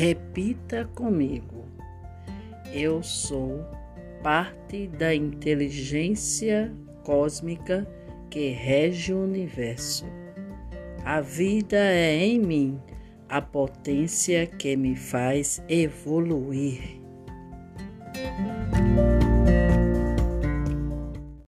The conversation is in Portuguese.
Repita comigo. Eu sou parte da inteligência cósmica que rege o universo. A vida é em mim a potência que me faz evoluir.